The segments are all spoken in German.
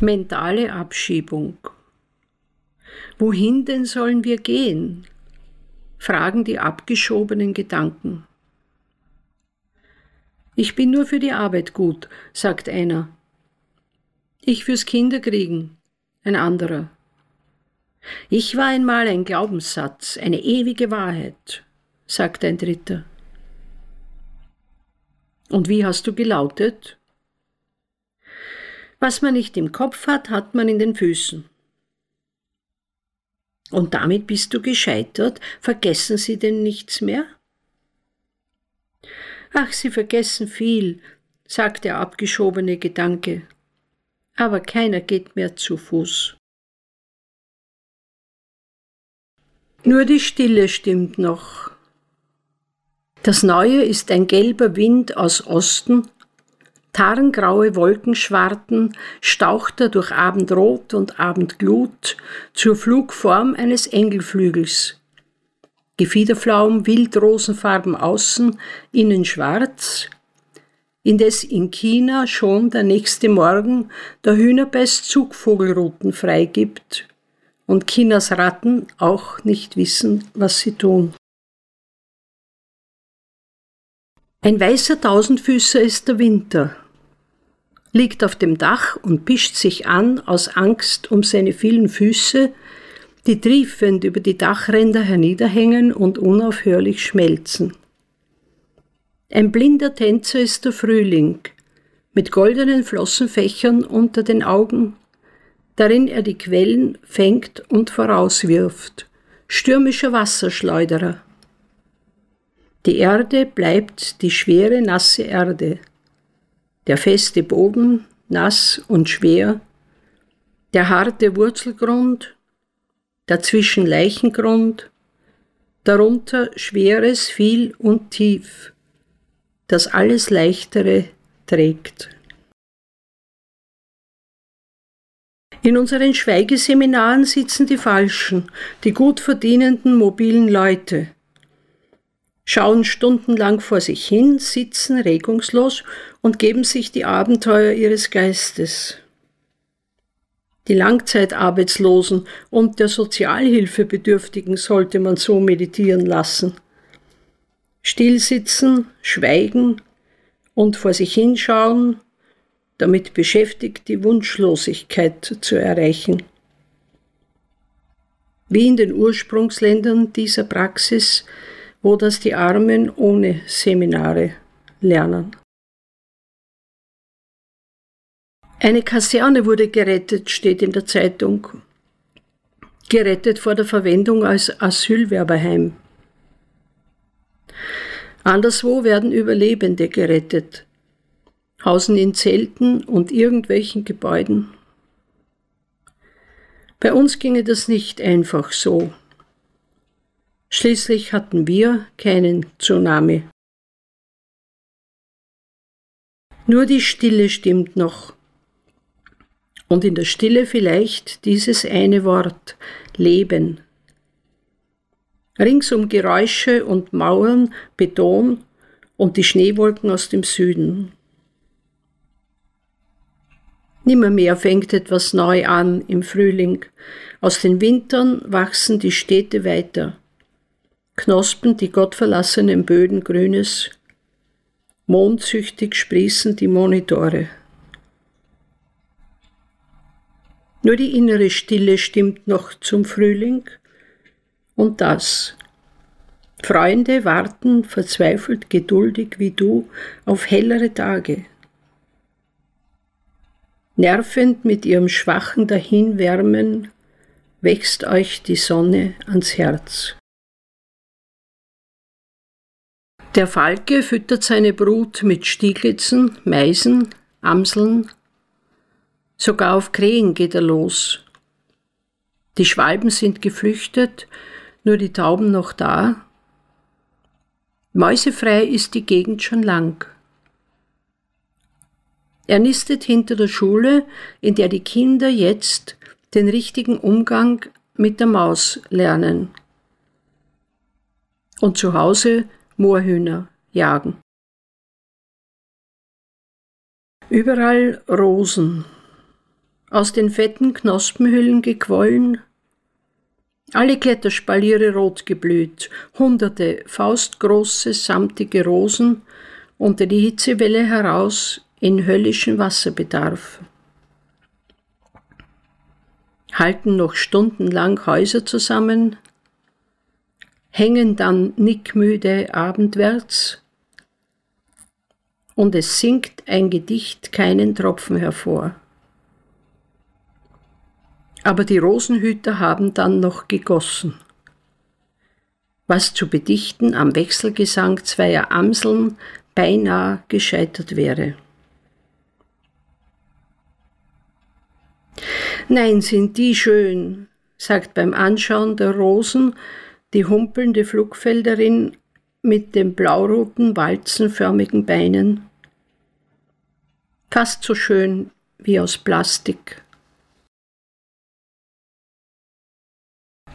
Mentale Abschiebung. Wohin denn sollen wir gehen? fragen die abgeschobenen Gedanken. Ich bin nur für die Arbeit gut, sagt einer. Ich fürs Kinderkriegen, ein anderer. Ich war einmal ein Glaubenssatz, eine ewige Wahrheit, sagt ein dritter. Und wie hast du gelautet? Was man nicht im Kopf hat, hat man in den Füßen. Und damit bist du gescheitert? Vergessen Sie denn nichts mehr? Ach, Sie vergessen viel, sagt der abgeschobene Gedanke. Aber keiner geht mehr zu Fuß. Nur die Stille stimmt noch. Das Neue ist ein gelber Wind aus Osten, tarngraue Wolkenschwarten staucht er durch Abendrot und Abendglut zur Flugform eines Engelflügels. Gefiederflaum wildrosenfarben außen, innen schwarz, indes in China schon der nächste Morgen der Hühnerbeiß Zugvogelruten freigibt und Chinas Ratten auch nicht wissen, was sie tun. Ein weißer Tausendfüßer ist der Winter, liegt auf dem Dach und pischt sich an aus Angst um seine vielen Füße, die triefend über die Dachränder herniederhängen und unaufhörlich schmelzen. Ein blinder Tänzer ist der Frühling, mit goldenen Flossenfächern unter den Augen, darin er die Quellen fängt und vorauswirft, stürmischer Wasserschleuderer. Die Erde bleibt die schwere, nasse Erde, der feste Boden nass und schwer, der harte Wurzelgrund, dazwischen Leichengrund, darunter Schweres viel und tief, das alles Leichtere trägt. In unseren Schweigeseminaren sitzen die Falschen, die gut verdienenden mobilen Leute, schauen stundenlang vor sich hin, sitzen regungslos und geben sich die Abenteuer ihres Geistes. Die Langzeitarbeitslosen und der Sozialhilfebedürftigen sollte man so meditieren lassen. Stillsitzen, schweigen und vor sich hinschauen damit beschäftigt, die Wunschlosigkeit zu erreichen. Wie in den Ursprungsländern dieser Praxis, wo das die Armen ohne Seminare lernen. Eine Kaserne wurde gerettet, steht in der Zeitung. Gerettet vor der Verwendung als Asylwerberheim. Anderswo werden Überlebende gerettet, hausen in Zelten und irgendwelchen Gebäuden. Bei uns ginge das nicht einfach so. Schließlich hatten wir keinen Tsunami. Nur die Stille stimmt noch. Und in der Stille vielleicht dieses eine Wort Leben. Ringsum Geräusche und Mauern, Beton und die Schneewolken aus dem Süden. Nimmermehr fängt etwas neu an im Frühling. Aus den Wintern wachsen die Städte weiter. Knospen die gottverlassenen Böden grünes. Mondsüchtig sprießen die Monitore. Nur die innere Stille stimmt noch zum Frühling. Und das. Freunde warten verzweifelt geduldig wie du auf hellere Tage Nervend mit ihrem schwachen Dahinwärmen wächst euch die Sonne ans Herz. Der Falke füttert seine Brut mit Stieglitzen, Meisen, Amseln, sogar auf Krähen geht er los. Die Schwalben sind geflüchtet, nur die Tauben noch da. Mäusefrei ist die Gegend schon lang. Er nistet hinter der Schule, in der die Kinder jetzt den richtigen Umgang mit der Maus lernen. Und zu Hause Moorhühner jagen. Überall Rosen, aus den fetten Knospenhüllen gequollen, alle Kletterspaliere rot geblüht, hunderte faustgroße samtige Rosen unter die Hitzewelle heraus in höllischen Wasserbedarf. Halten noch stundenlang Häuser zusammen, hängen dann nickmüde abendwärts und es sinkt ein Gedicht keinen Tropfen hervor. Aber die Rosenhüter haben dann noch gegossen. Was zu bedichten am Wechselgesang zweier Amseln beinahe gescheitert wäre. Nein, sind die schön, sagt beim Anschauen der Rosen die humpelnde Flugfelderin mit den blauroten, walzenförmigen Beinen. Fast so schön wie aus Plastik.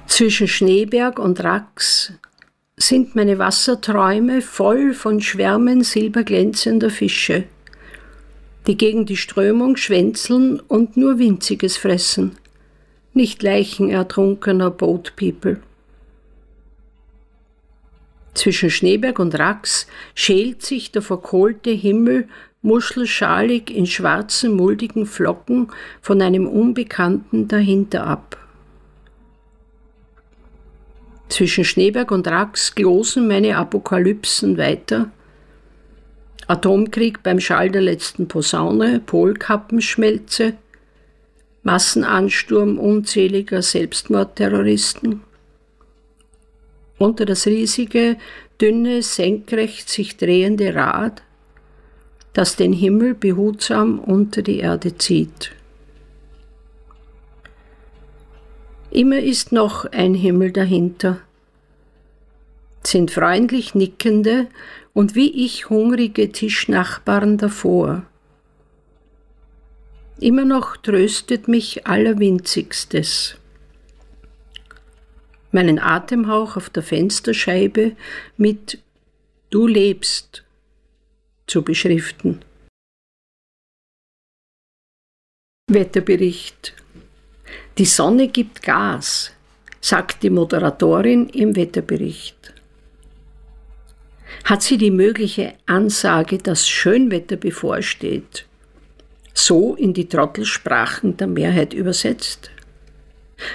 Zwischen Schneeberg und Rax sind meine Wasserträume voll von Schwärmen silberglänzender Fische, die gegen die Strömung schwänzeln und nur Winziges fressen, nicht Leichen ertrunkener Boat People. Zwischen Schneeberg und Rax schält sich der verkohlte Himmel muschelschalig in schwarzen, muldigen Flocken von einem Unbekannten dahinter ab. Zwischen Schneeberg und Rax glosen meine Apokalypsen weiter. Atomkrieg beim Schall der letzten Posaune, Polkappenschmelze, Massenansturm unzähliger Selbstmordterroristen unter das riesige, dünne, senkrecht sich drehende Rad, das den Himmel behutsam unter die Erde zieht. Immer ist noch ein Himmel dahinter, sind freundlich nickende und wie ich hungrige Tischnachbarn davor. Immer noch tröstet mich Allerwinzigstes meinen Atemhauch auf der Fensterscheibe mit Du lebst zu beschriften. Wetterbericht. Die Sonne gibt Gas, sagt die Moderatorin im Wetterbericht. Hat sie die mögliche Ansage, dass Schönwetter bevorsteht, so in die Trottelsprachen der Mehrheit übersetzt?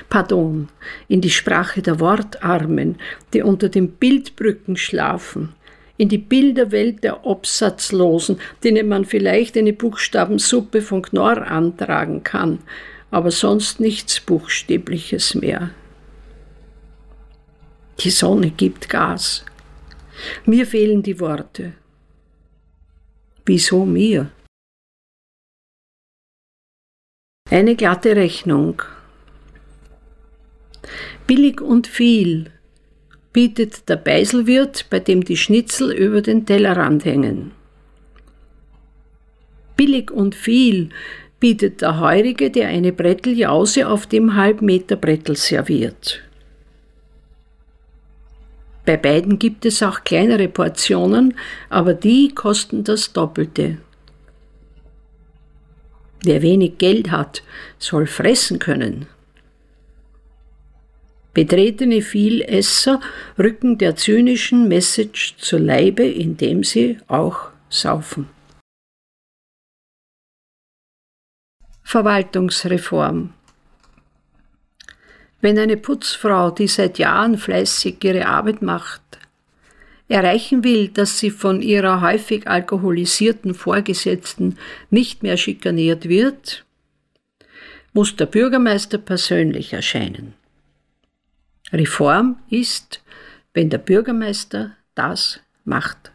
Pardon, in die Sprache der Wortarmen, die unter den Bildbrücken schlafen, in die Bilderwelt der Obsatzlosen, denen man vielleicht eine Buchstabensuppe von Knorr antragen kann, aber sonst nichts Buchstäbliches mehr. Die Sonne gibt Gas. Mir fehlen die Worte. Wieso mir? Eine glatte Rechnung, Billig und viel bietet der Beiselwirt, bei dem die Schnitzel über den Tellerrand hängen. Billig und viel bietet der Heurige, der eine Bretteljause auf dem Halbmeter Brettel serviert. Bei beiden gibt es auch kleinere Portionen, aber die kosten das Doppelte. Wer wenig Geld hat, soll fressen können. Betretene Vielesser rücken der zynischen Message zur Leibe, indem sie auch saufen. Verwaltungsreform Wenn eine Putzfrau, die seit Jahren fleißig ihre Arbeit macht, erreichen will, dass sie von ihrer häufig alkoholisierten Vorgesetzten nicht mehr schikaniert wird, muss der Bürgermeister persönlich erscheinen. Reform ist, wenn der Bürgermeister das macht.